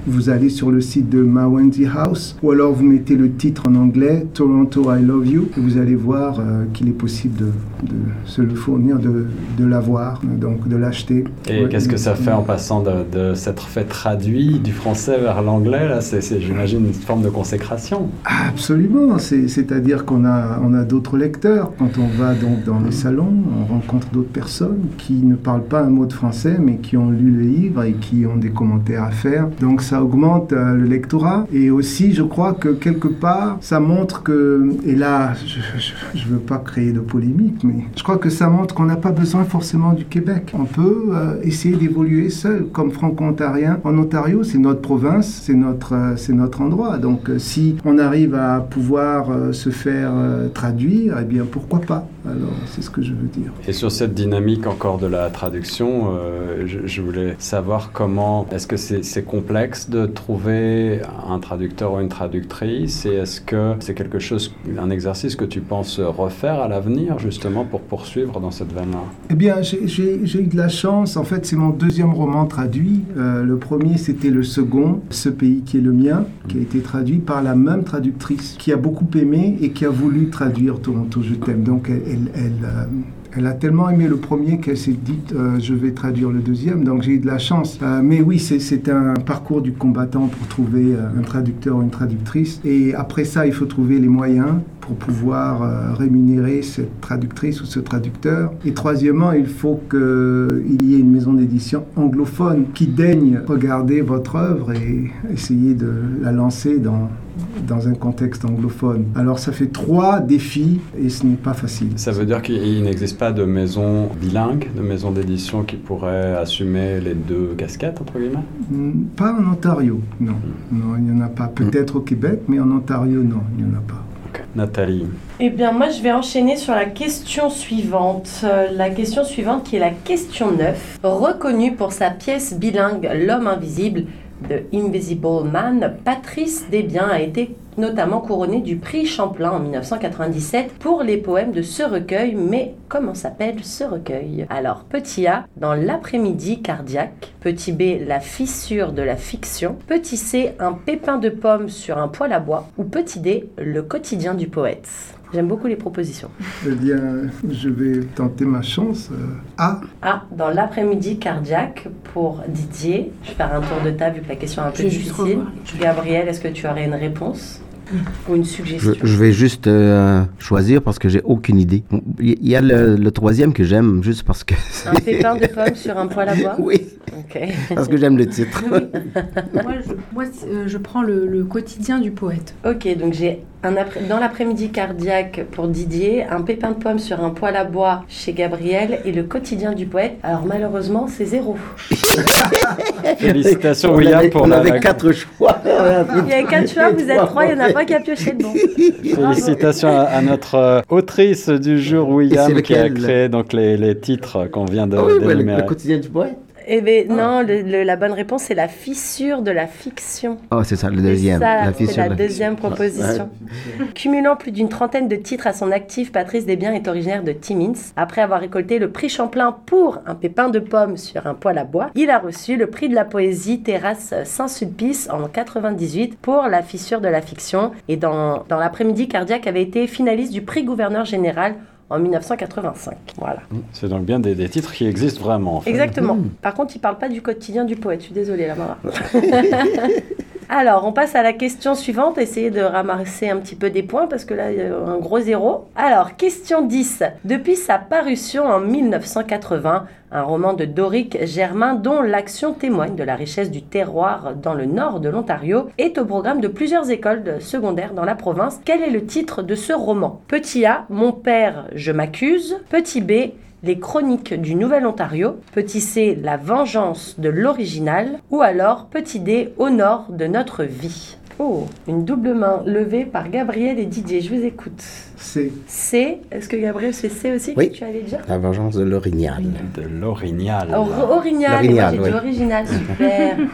vous allez sur le site de Ma Wendy House, ou alors vous mettez le titre en anglais, Toronto I Love You, et vous allez voir euh, qu'il est possible de, de, se le fournir, de, de l'avoir, donc de l'acheter. Et Ouais, qu'est-ce que ça fait en passant de, de s'être fait traduit du français vers l'anglais Là, c'est, j'imagine, une forme de consécration. Absolument, c'est, c'est-à-dire qu'on a, on a d'autres lecteurs. Quand on va donc dans les salons, on rencontre d'autres personnes qui ne parlent pas un mot de français, mais qui ont lu le livre et qui ont des commentaires à faire. Donc ça augmente euh, le lectorat. Et aussi, je crois que quelque part, ça montre que, et là, je ne veux pas créer de polémique, mais je crois que ça montre qu'on n'a pas besoin forcément du Québec. On peut euh, essayer d'évoluer seul, comme franco-ontarien. En Ontario, c'est notre province, c'est notre, euh, c'est notre endroit. Donc euh, si on arrive à pouvoir se faire traduire, eh bien pourquoi pas? Alors c'est ce que je veux dire. Et sur cette dynamique encore de la traduction, je, voulais savoir comment, est-ce que c'est complexe de trouver un traducteur ou une traductrice? Et est-ce que c'est quelque chose, un exercice que tu penses refaire à l'avenir justement pour poursuivre dans cette veine-là Eh bien, j'ai- eu de la chance. En fait, c'est mon deuxième roman traduit. Euh, le premier, c'était le second, Ce pays qui est le mien, qui a été traduit par la même traductrice, qui a beaucoup aimé et qui a voulu traduire Toronto, je t'aime. Donc, elle, euh, elle a tellement aimé le premier qu'elle s'est dit euh, je vais traduire le deuxième. Donc, j'ai eu de la chance. Euh, mais oui, c'est- un parcours du combattant pour trouver euh, un traducteur ou une traductrice. Et après ça, il faut trouver les moyens pour pouvoir rémunérer cette traductrice ou ce traducteur. Et troisièmement, il faut qu'il y ait une maison d'édition anglophone qui daigne regarder votre œuvre et essayer de la lancer dans, dans un contexte anglophone. Alors ça fait trois défis et ce n'est pas facile. Ça veut dire qu'il n'existe pas de maison bilingue, de maison d'édition qui pourrait assumer les deux casquettes, entre guillemets? Hmm, Pas en Ontario, non. Non, il n'y en a pas. Peut-être au Québec, mais en Ontario, non, il n'y en a pas. Nathalie, Eh bien, moi, je vais enchaîner sur la question suivante. Euh, la question suivante qui est la question 9. Reconnue pour sa pièce bilingue L'homme invisible de Invisible Man, Patrice Desbiens a été notamment couronnée du prix Champlain en 1997 pour les poèmes de ce recueil. Mais comment s'appelle ce recueil? Alors, petit A, dans l'après-midi cardiaque. Petit B, la fissure de la fiction. Petit C, un pépin de pomme sur un poêle à bois. Ou petit D, le quotidien du poète. J'aime beaucoup les propositions. Eh bien, je vais tenter ma chance. Euh, A, Ah, dans l'après-midi cardiaque pour Didier. Je vais faire un tour de table vu que la question est un peu Je difficile. Gabriel, est-ce que tu aurais une réponse ou une suggestion je vais juste euh, choisir parce que j'ai aucune idée. Il y a le, le troisième que j'aime juste parce que. Un pépin de pomme sur un poêle à bois Oui, Ok. parce que j'aime le titre. moi, je, moi, euh, je prends le, le quotidien du poète. Ok, donc j'ai un après- dans l'après-midi cardiaque pour Didier, un pépin de pomme sur un poêle à bois chez Gabriel et le quotidien du poète. Alors malheureusement, c'est zéro. félicitations On William avait- pour on la, avait la- quatre choix. Il y a quatre choix, vous êtes trois, il n'y en a pas qui a pioché le bon. Félicitations à, à notre euh, autrice du jour, William, qui a créé donc les, les titres qu'on vient de oui, ouais, le, le quotidien du poète. Eh bien, non, le- le- la bonne réponse, c'est la fissure de la fiction. Oh, c'est ça, le deuxième. la c'est la de deuxième proposition. Cumulant plus d'une trentaine de titres à son actif, Patrice Desbiens est originaire de Timmins. Après avoir récolté le prix Champlain pour un pépin de pomme sur un poêle à bois, il a reçu le prix de la poésie Terrasse Saint-Sulpice en 98 pour la fissure de la fiction. Et dans, dans l'après-midi cardiaque avait été finaliste du prix gouverneur général en 1985. Voilà. C'est donc bien des, des titres qui existent vraiment. en fait. Exactement. Par contre, il parle pas du quotidien du poète. Je suis désolée, la Mara. Alors, on passe à la question suivante. Essayez de ramasser un petit peu des points parce que là, il y a un gros zéro. Alors, question 10. Depuis sa parution en 1980, un roman de Doric Germain dont l'action témoigne de la richesse du terroir dans le nord de l'Ontario est au programme de plusieurs écoles secondaires dans la province. Quel est le titre de ce roman? Petit A, Mon père, je m'accuse. Petit B, les chroniques du Nouvel-Ontario, petit C, la vengeance de l'original, ou alors petit D, au de notre vie. Oh, une double main levée par Gabriel et Didier, je vous écoute. C. C. Est-ce que Gabriel, c'est C aussi Oui. que tu allais dire? La vengeance de l'orignal. De l'orignal. Or- Orignal, L'orignal, j'ai dit oui. original, super.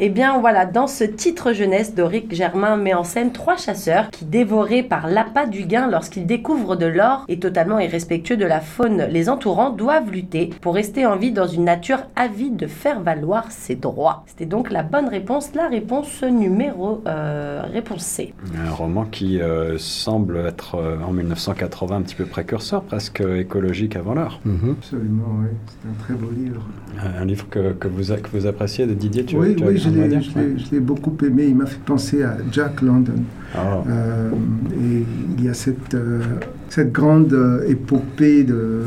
Eh bien voilà, dans ce titre jeunesse, Doric Germain met en scène trois chasseurs qui, dévorés par l'appât du gain lorsqu'ils découvrent de l'or et totalement irrespectueux de la faune les entourant, doivent lutter pour rester en vie dans une nature avide de faire valoir ses droits. C'était donc la bonne réponse, la réponse numéro euh, réponse C. Un roman qui euh, semble être euh, en 1980 un petit peu précurseur, presque écologique avant l'heure. Mhm. Absolument, oui. C'est un très beau livre. Un livre que, que vous, a- que vous appréciez de Didier, tu oui, tu oui, je l'ai, beaucoup aimé. Il m'a fait penser à Jack London. Ah. Euh, et il y a cette, euh, cette grande euh, épopée de,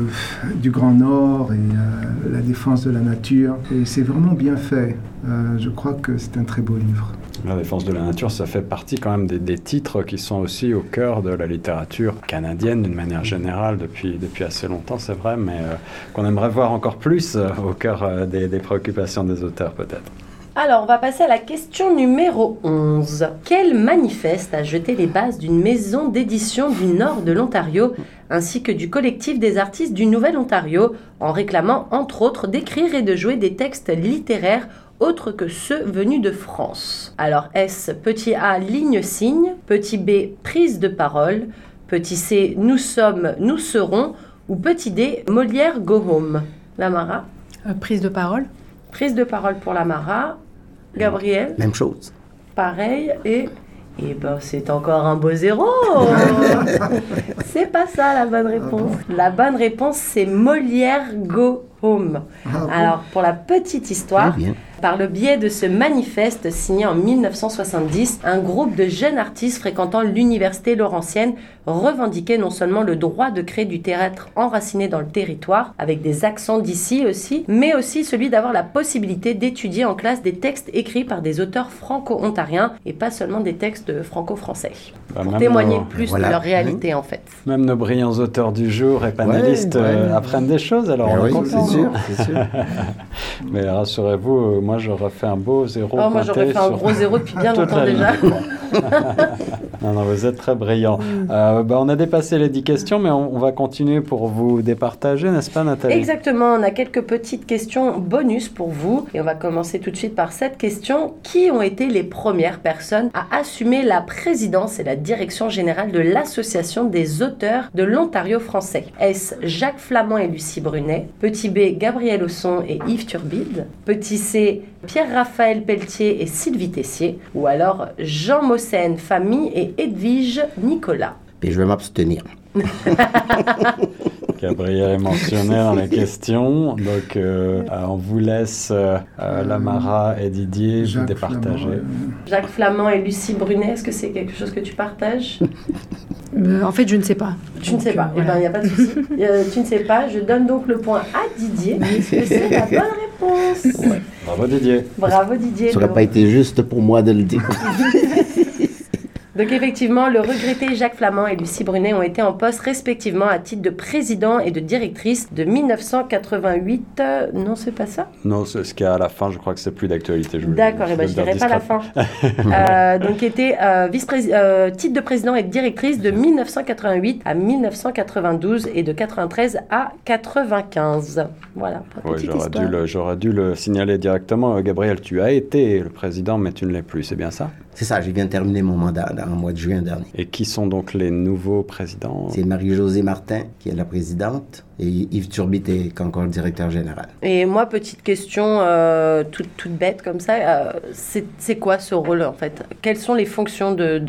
du Grand Nord et euh, la défense de la nature. Et c'est vraiment bien fait. Euh, je crois que c'est un très beau livre. La défense de la nature, ça fait partie quand même des, titres qui sont aussi au cœur de la littérature canadienne d'une manière générale depuis, assez longtemps, c'est vrai, mais euh, qu'on aimerait voir encore plus euh, au cœur euh, des, préoccupations des auteurs peut-être. Alors, on va passer à la question numéro 11. Quel manifeste a jeté les bases d'une maison d'édition du nord de l'Ontario ainsi que du collectif des artistes du Nouvel-Ontario en réclamant entre autres d'écrire et de jouer des textes littéraires autres que ceux venus de France Alors, est-ce petit A, ligne-signe, petit B, prise de parole, petit C, nous sommes, nous serons ou petit D, Molière go home Lamara Euh, prise de parole. Prise de parole pour Lamara. Gabriel, Même chose. pareil. Et, et ben, c'est encore un beau zéro. c'est pas ça la bonne réponse. La bonne réponse, c'est Molière Go Home. Ah. Alors, pour la petite histoire. Par le biais de ce manifeste signé en 1970, un groupe de jeunes artistes fréquentant l'université Laurentienne revendiquait non seulement le droit de créer du théâtre enraciné dans le territoire, avec des accents d'ici aussi, mais aussi celui d'avoir la possibilité d'étudier en classe des textes écrits par des auteurs franco-ontariens et pas seulement des textes franco-français. Bah, Pour témoigner nos- plus voilà. de leur réalité en fait. Même nos brillants auteurs du jour et panélistes Ouais, ouais. euh, apprennent des choses, alors on est oui, c'est sûr, sûr. Mais rassurez-vous, euh, moi j'aurais fait un beau zéro. Oh, moi j'aurais fait un gros zéro depuis bien longtemps déjà. non, non, vous êtes très brillant. Euh, bah, on a dépassé les 10 questions, mais on, on va continuer pour vous départager, n'est-ce pas Nathalie? Exactement, on a quelques petites questions bonus pour vous. Et on va commencer tout de suite par cette question. Qui ont été les premières personnes à assumer la présidence et la direction générale de l'Association des auteurs de l'Ontario français? Est-ce Jacques Flamand et Lucie Brunet Petit B, Gabriel Osson et Yves Turbide Petit C, Pierre-Raphaël Pelletier et Sylvie Tessier Ou alors Jean Mossen, famille et Edwige Nicolas Et je vais m'abstenir. Gabriel est mentionné dans les questions. Donc, euh, euh, on vous laisse euh, euh, Lamara et Didier vous Jacques départager. Flamand, Jacques Flamand et Lucie Brunet, est-ce que c'est quelque chose que tu partages? Euh, en fait, je ne sais pas. Tu ne sais pas. Eh voilà. il n'y a pas de souci. Euh, tu ne sais pas. Je donne donc le point à Didier. c'est la bonne réponse. Bravo Didier. Bravo Didier. Ça n'aurait pas été juste pour moi de le dire. Donc effectivement, le regretté Jacques Flamand et Lucie Brunet ont été en poste respectivement à titre de président et de directrice de 1988. euh, non, c'est pas ça? Non, c'est ce qu'il y a à la fin, je crois que c'est plus d'actualité. D'accord, et ben vais je dirai pas la fin. Euh, donc était euh, vice euh, titre de président et de directrice de 1988 à 1992 et de 93 à 95. Voilà. Ouais, j'aurais, dû le, j'aurais dû le signaler directement. Gabriel, tu as été le président, mais tu ne l'es plus, c'est bien ça? C'est ça, je viens de terminer mon mandat dans le mois de juin dernier. Et qui sont donc les nouveaux présidents? C'est Marie-Josée Martin qui est la présidente et Yves Turbite est encore le directeur général. Et moi, petite question euh, toute, toute bête comme ça, euh, c'est, quoi ce rôle en fait? Quelles sont les fonctions de,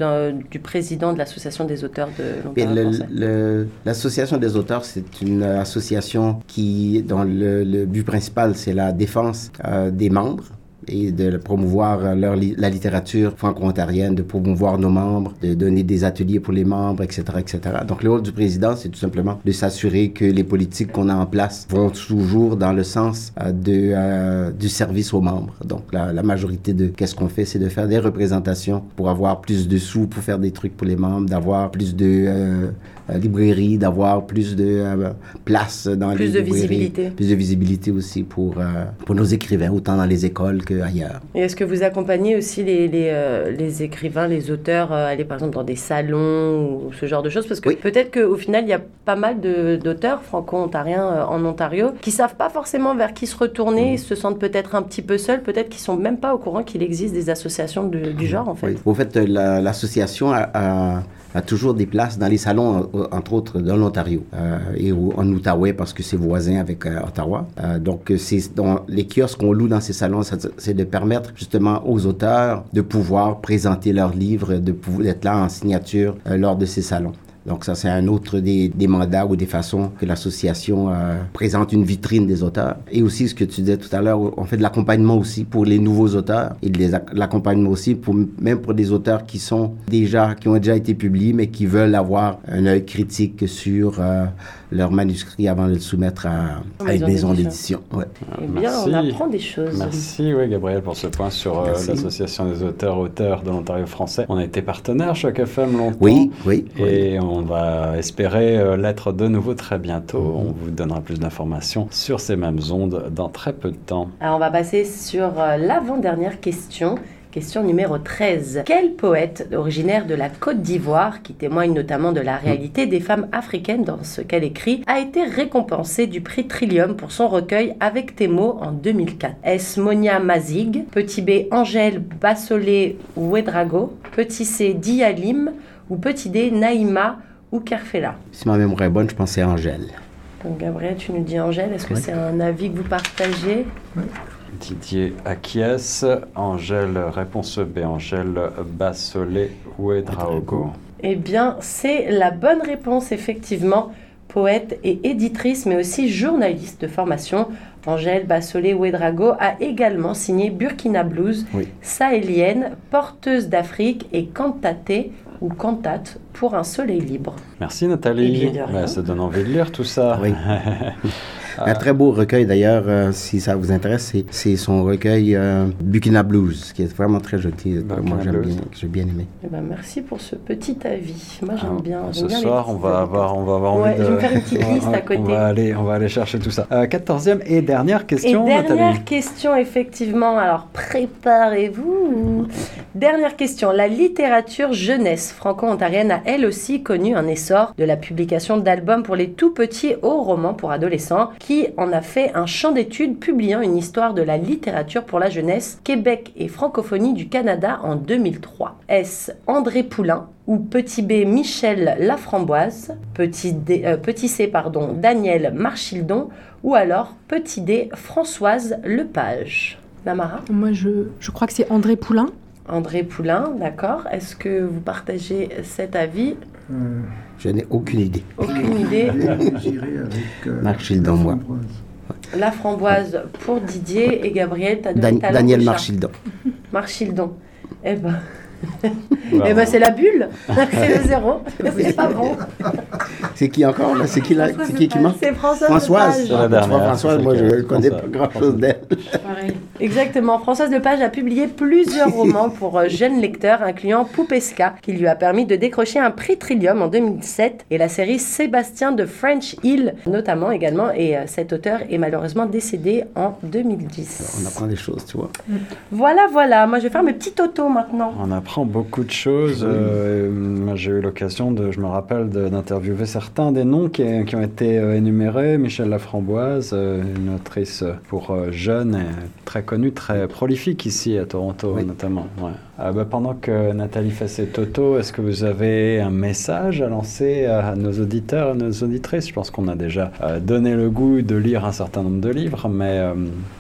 du président de l'association des auteurs de l'Ontario L'association des auteurs, c'est une association qui, dont le, le but principal, c'est la défense euh, des membres et de promouvoir leur, la littérature franco-ontarienne, de promouvoir nos membres, de donner des ateliers pour les membres, etc., etc. Donc le rôle du président, c'est tout simplement de s'assurer que les politiques qu'on a en place vont toujours dans le sens euh, de, euh, du service aux membres. Donc la, la majorité de qu'est-ce qu'on fait, c'est de faire des représentations pour avoir plus de sous, pour faire des trucs pour les membres, d'avoir plus de euh, librairies, d'avoir plus de euh, place dans Plus les de librairies, visibilité. plus de visibilité aussi pour, euh, pour nos écrivains, autant dans les écoles que ailleurs. Et est-ce que vous accompagnez aussi les, les, euh, les écrivains, les auteurs, euh, aller par exemple dans des salons ou ce genre de choses? Parce que Oui. peut-être qu'au final, il y a pas mal de- d'auteurs franco-ontariens euh, en Ontario qui savent pas forcément vers qui se retourner, ils se sentent peut-être un petit peu seuls, peut-être qu'ils sont même pas au courant qu'il existe des associations de- du genre en fait. Oui. Au fait, euh, la- l'association a, a- a toujours des places dans les salons, euh, entre autres dans l'Ontario euh, et en Outaouais parce que c'est voisin avec euh, Ottawa. Euh, donc, euh, c'est dans les kiosques qu'on loue dans ces salons, c'est de permettre justement aux auteurs de pouvoir présenter leurs livres, d'être là en signature lors de ces salons. Donc ça, c'est un autre des, mandats ou des façons que l'association euh, présente une vitrine des auteurs. Et aussi, ce que tu disais tout à l'heure, on fait de l'accompagnement aussi pour les nouveaux auteurs et de l'accompagnement aussi pour même pour des auteurs qui sont déjà, qui ont déjà été publiés, mais qui veulent avoir un œil critique sur euh, leur manuscrit avant de le soumettre à, à une maison d'édition. Ouais. Eh bien, Merci. on apprend des choses. Merci, oui, Gabriel, pour ce point sur euh, l'association des auteurs-auteurs de l'Ontario français. On a été partenaire Choc FM longtemps. Oui, oui. oui. Et on va espérer euh, l'être de nouveau très bientôt. Mhm. On vous donnera plus d'informations sur ces mêmes ondes dans très peu de temps. Alors on va passer sur euh, l'avant-dernière question. Question numéro 13. Quel poète originaire de la Côte d'Ivoire, qui témoigne notamment de la réalité des femmes africaines dans ce qu'elle écrit, a été récompensé du prix Trillium pour son recueil Avec tes mots en 2004 Est-ce Monia Mazig, Petit B. Angèle Bassolé Ouedrago, Petit C. Dialim ou Petit D. Naïma ou Kerfela? Si ma mémoire est bonne, je pensais à Angèle. Donc Gabriel, tu nous dis Angèle, est-ce que c'est un avis que vous partagez? Didier acquiesce. Angèle, réponse B. Angèle Bassolé Ouedraogo. Eh bien, c'est la bonne réponse, effectivement. Poète et éditrice, mais aussi journaliste de formation, Angèle Bassolé Ouedrago a également signé Burkina Blues, Oui. sahélienne, porteuse d'Afrique et cantatée ou cantate pour un soleil libre. Merci Eh Nathalie. bien, de rien. Bah, ça donne envie de lire tout ça. Oui. Un très beau recueil d'ailleurs, euh, si ça vous intéresse, c'est- son recueil euh, Burkina Blues, qui est vraiment très joli. Burkina Moi, j'aime bien, que j'ai bien aimé. Eh ben, merci pour ce petit avis. Moi, j'aime Ah, bien. Ce soir, on va avoir, on va avoir Ouais, envie de. je vais me faire une petite liste à côté. On va aller, on va aller chercher tout ça. Euh, Quatorzième et dernière Et question, dernière Nathalie. question, effectivement. Alors, préparez-vous. Dernière question. La littérature jeunesse franco-ontarienne a elle aussi connu un essor de la publication d'albums pour les tout petits au romans pour adolescents, qui en a fait un champ d'études publiant une histoire de la littérature pour la jeunesse, Québec et francophonie du Canada en 2003. Est-ce André Poulain ou petit B Michel Laframboise, euh, petit C pardon, Daniel Marchildon ou alors petit D Françoise Lepage? Namara? Moi, je crois que c'est André Poulain. André Poulain, d'accord. Est-ce que vous partagez cet avis? Euh, Je n'ai aucune idée. Aucune idée. J'irai avec euh. La framboise pour Didier et Gabriel, Dan- langue Daniel. Marchildon. Marchildon. Eh ben, Bravo. eh ben c'est la bulle. c'est le zéro. C'est pas bon. C'est qui encore là? C'est qui là? C'est qui qui manque C'est Françoise. Françoise. Ah, dernière, Françoise, moi je connais pas grand chose d'elle. Exactement. Françoise Lepage a publié plusieurs romans pour euh, jeunes lecteurs, incluant Poupesca, qui lui a permis de décrocher un prix Trillium en 2007, et la série Sébastien de French Hill, notamment également. Et euh, cet auteur est malheureusement décédé en 2010. On apprend des choses, tu vois. Voilà, voilà. Moi, je vais faire mes petits autos maintenant. On apprend beaucoup de choses. Euh, j'ai eu l'occasion de, je me rappelle, de- d'interviewer certains des noms qui, qui ont été euh, énumérés. Michel Laframboise, euh, une autrice pour jeunes, et très connue, très prolifique ici à Toronto Oui. notamment. Ouais. Ah, bah, pendant que Nathalie fait ses totos, est-ce que vous avez un message à lancer à nos auditeurs, à nos auditrices? Je pense qu'on a déjà euh, donné le goût de lire un certain nombre de livres, mais euh,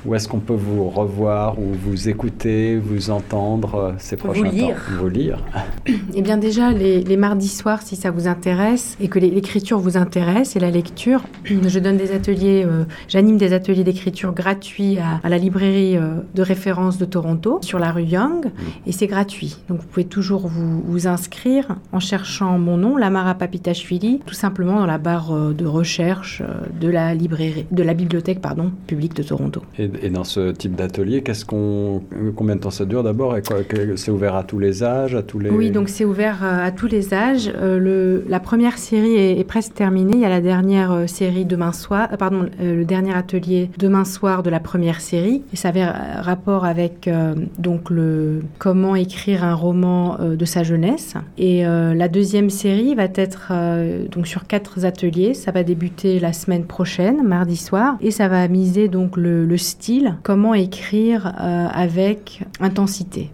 où est-ce qu'on peut vous revoir ou vous écouter, vous entendre euh, ces prochains lire. temps? Vous lire. Eh bien déjà, les, les mardis soirs, si ça vous intéresse et que l'écriture vous intéresse et la lecture, je donne des ateliers, euh, j'anime des ateliers d'écriture gratuits à, à la librairie euh, de référence de Toronto, sur la rue Young. Et c'est c'est gratuit. Donc vous pouvez toujours vous, vous, inscrire en cherchant mon nom, Lamara Papitashvili, tout simplement dans la barre de recherche de la librairie, de la bibliothèque pardon, publique de Toronto. Et, et dans ce type d'atelier, qu'est-ce qu'on, combien de temps ça dure d'abord et c'est ouvert à tous les âges, à tous les. Oui, donc c'est ouvert à tous les âges. le, la première série est, est, presque terminée. Il y a la dernière série demain soir, pardon, le dernier atelier demain soir de la première série. Et ça avait rapport avec euh, donc le comment écrire un roman euh, de sa jeunesse. Et euh, la deuxième série va être donc sur quatre ateliers. Ça va débuter la semaine prochaine, mardi soir, et ça va miser donc le, le style, comment écrire avec intensité.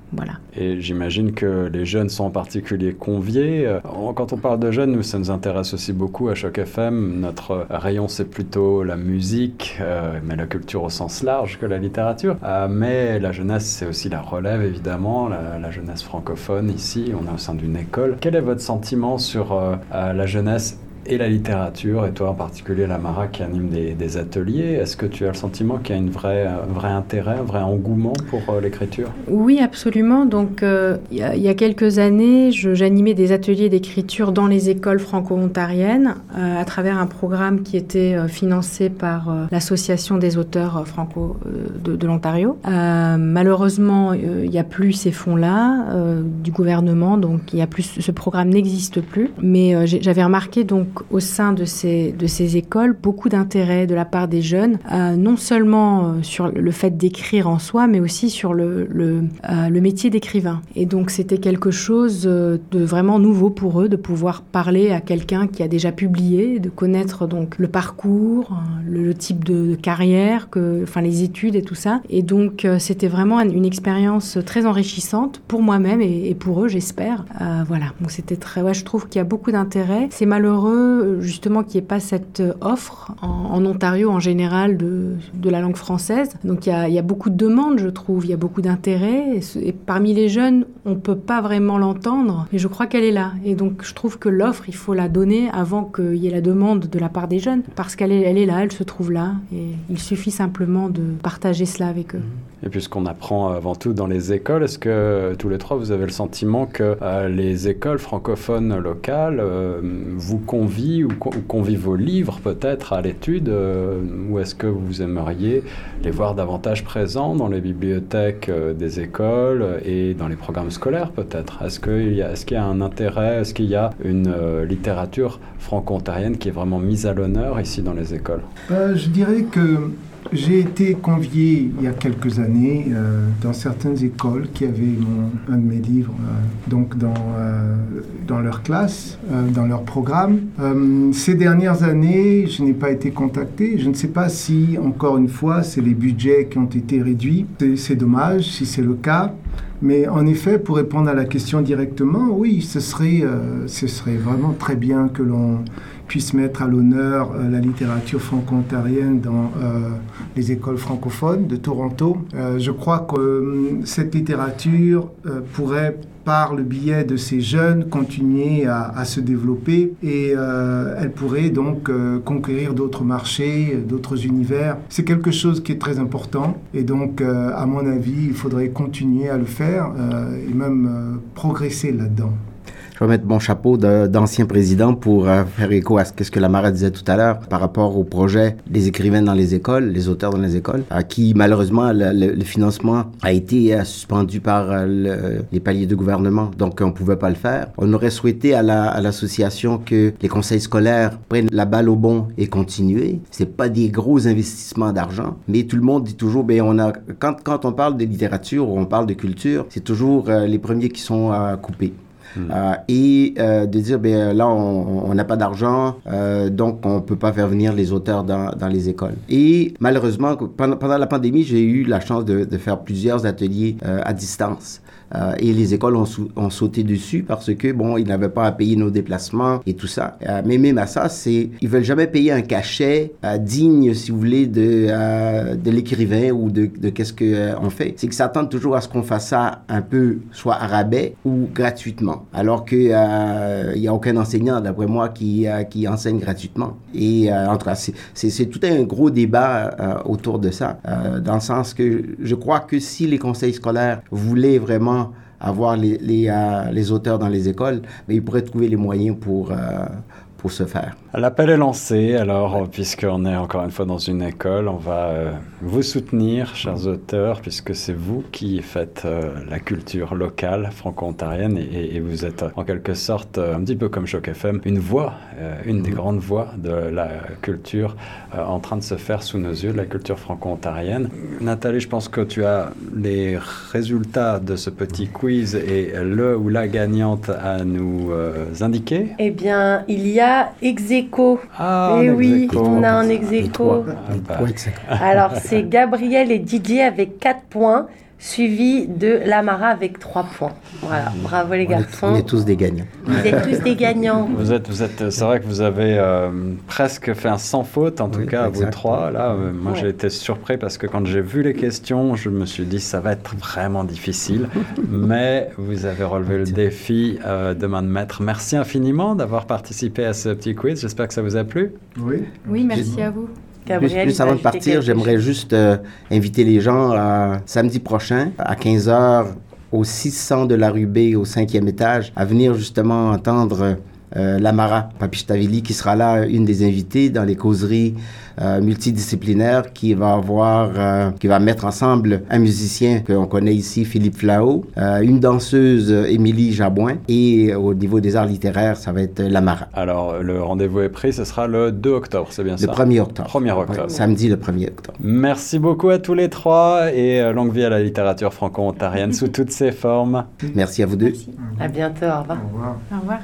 Et j'imagine que les jeunes sont en particulier conviés. Quand on parle de jeunes, nous, ça nous intéresse aussi beaucoup à Choc FM. Notre rayon, c'est plutôt la musique, euh, mais la culture au sens large que la littérature. Euh, mais la jeunesse, c'est aussi la relève, évidemment, la, jeunesse francophone ici. On est au sein d'une école. Quel est votre sentiment sur euh, la jeunesse et la littérature, et toi en particulier la Mara qui anime des, ateliers, est-ce que tu as le sentiment qu'il y a un vrai intérêt, un vrai engouement pour euh, l'écriture? Oui, absolument. Donc euh, il y, a quelques années, j'animais des ateliers d'écriture dans les écoles franco-ontariennes euh, à travers un programme qui était financé par l'Association des auteurs franco de, de l'Ontario. malheureusement, il n'y a plus ces fonds-là du gouvernement, donc y a plus, ce programme n'existe plus. Mais j'avais remarqué donc au sein de ces, écoles beaucoup d'intérêt de la part des jeunes, euh, non seulement euh, sur le fait d'écrire en soi, mais aussi sur le, euh, métier d'écrivain. Et donc c'était quelque chose de vraiment nouveau pour eux de pouvoir parler à quelqu'un qui a déjà publié, de connaître donc le parcours, le, le type de, carrière, enfin les études et tout ça. Et donc c'était vraiment une expérience très enrichissante pour moi-même et, pour eux, j'espère. voilà, donc c'était très, je trouve qu'il y a beaucoup d'intérêt. C'est malheureux justement qu'il n'y ait pas cette offre en, Ontario en général de, de la langue française. Donc il y, a, beaucoup de demandes, je trouve, il y a beaucoup d'intérêt. Et, parmi les jeunes, on ne peut pas vraiment l'entendre, mais je crois qu'elle est là. Et donc je trouve que l'offre, il faut la donner avant qu'il y ait la demande de la part des jeunes, parce qu'elle est, elle est là, elle se trouve là. Et il suffit simplement de partager cela avec eux. Et puis ce qu'on apprend avant tout dans les écoles, est-ce que tous les trois, vous avez le sentiment que euh, les écoles francophones locales euh, vous convient ou, ou convient vos livres peut-être à l'étude euh, ou est-ce que vous aimeriez les voir davantage présents dans les bibliothèques des écoles et dans les programmes scolaires peut-être? Est-ce qu'il y, est qu y, a un intérêt Est-ce qu'il y a une littérature franco-ontarienne qui est vraiment mise à l'honneur ici dans les écoles? Je dirais que j'ai été convié il y a quelques années euh, dans certaines écoles qui avaient un de mes livres euh, donc dans, euh, dans leur classe, dans leur programme. Ces dernières années, je n'ai pas été contacté. Je ne sais pas si, encore une fois, c'est les budgets qui ont été réduits. C'est dommage si c'est le cas. Mais en effet, pour répondre à la question directement, oui, ce serait, ce serait vraiment très bien que l'on puisse mettre à l'honneur euh, la littérature franco-ontarienne dans euh, les écoles francophones de Toronto. Euh, je crois que euh, cette littérature pourrait par le biais de ces jeunes continuer à, se développer et elle pourrait donc conquérir d'autres marchés, d'autres univers. C'est quelque chose qui est très important et donc à mon avis il faudrait continuer à le faire et même progresser là-dedans. Je vais mettre mon chapeau d'ancien président pour euh, faire écho à ce que, ce que la Mara disait tout à l'heure par rapport au projet des écrivains dans les écoles, les auteurs dans les écoles, à qui malheureusement le, financement a été euh, suspendu par euh, le, les paliers de gouvernement, donc on ne pouvait pas le faire. On aurait souhaité à l'association que les conseils scolaires prennent la balle au bon et continuer. C'est pas des gros investissements d'argent, mais tout le monde dit toujours, ben on a quand, on parle de littérature ou on parle de culture, c'est toujours les premiers qui sont coupés. Euh, et euh, de dire ben là on n'a pas d'argent euh, donc on peut pas faire venir les auteurs dans, dans les écoles. Et malheureusement pendant, pendant la pandémie j'ai eu la chance de, de, faire plusieurs ateliers euh, à distance euh, et les écoles ont, sauté dessus parce que bon ils n'avaient pas à payer nos déplacements et tout ça. Euh, mais même à ça c'est ils veulent jamais payer un cachet euh, digne si vous voulez de de l'écrivain ou de, qu'est-ce que euh, on fait. C'est que s'attendent toujours à ce qu'on fasse ça un peu soit à rabais ou gratuitement. Alors que il y a aucun enseignant d'après moi qui qui enseigne gratuitement. Et en tout cas c'est tout un gros débat autour de ça. Dans le sens que je crois que si les conseils scolaires voulaient vraiment avoir les, les, euh, les auteurs dans les écoles, mais ils pourraient trouver les moyens pour, euh, pour se faire. L'appel est lancé, alors, puisqu'on est encore une fois dans une école, on va euh, vous soutenir, chers auteurs, puisque c'est vous qui faites euh, la culture locale franco-ontarienne et, et, vous êtes en quelque sorte, un petit peu comme Choc FM, une voix, euh, une des grandes voix de la culture en train de se faire sous nos yeux, de la culture franco-ontarienne. Nathalie, je pense que tu as les résultats de ce petit quiz et le ou la gagnante à nous indiquer. Eh bien, il y a Execo. Ah, Eh un oui, on a un Et et exact. Alors, c'est Gabriel et Didier avec 4 points, suivi de Lamara avec 3 points. Voilà, bravo les on, est, on garçons. est tous des gagnants. Vous êtes tous des gagnants. Vous êtes, vous êtes, c'est vrai que vous avez euh, presque fait un sans faute, en tout Oui, cas, vous trois. Là, euh, moi, Ouais. j'ai été surpris parce que quand j'ai vu les questions, je me suis dit ça va être vraiment difficile. Mais vous avez relevé le défi euh, de main de maître. Merci infiniment d'avoir participé à ce petit quiz. J'espère que ça vous a plu. Oui. Oui, merci à vous. Gabriel, plus avant de partir, j'aimerais juste euh, inviter les gens à samedi prochain à 15h au 600 de la rue B au cinquième étage à venir justement entendre euh, Lamara Papishtavilli qui sera là, une des invitées dans les causeries euh, multidisciplinaires qui va avoir, euh, qui va mettre ensemble un musicien qu'on connaît ici, Philippe Flao, euh, une danseuse, euh, Émilie Jabouin, et au niveau des arts littéraires, ça va être Lamara. Alors, le rendez-vous est pris. Ce sera le 2 octobre, c'est bien Le ça 1er octobre. 1er Oui, octobre. samedi le 1er octobre. Merci beaucoup à tous les trois et euh, longue vie à la littérature franco-ontarienne sous toutes ses formes. Merci à vous deux. Merci. À bientôt, au revoir. Au revoir. Au revoir.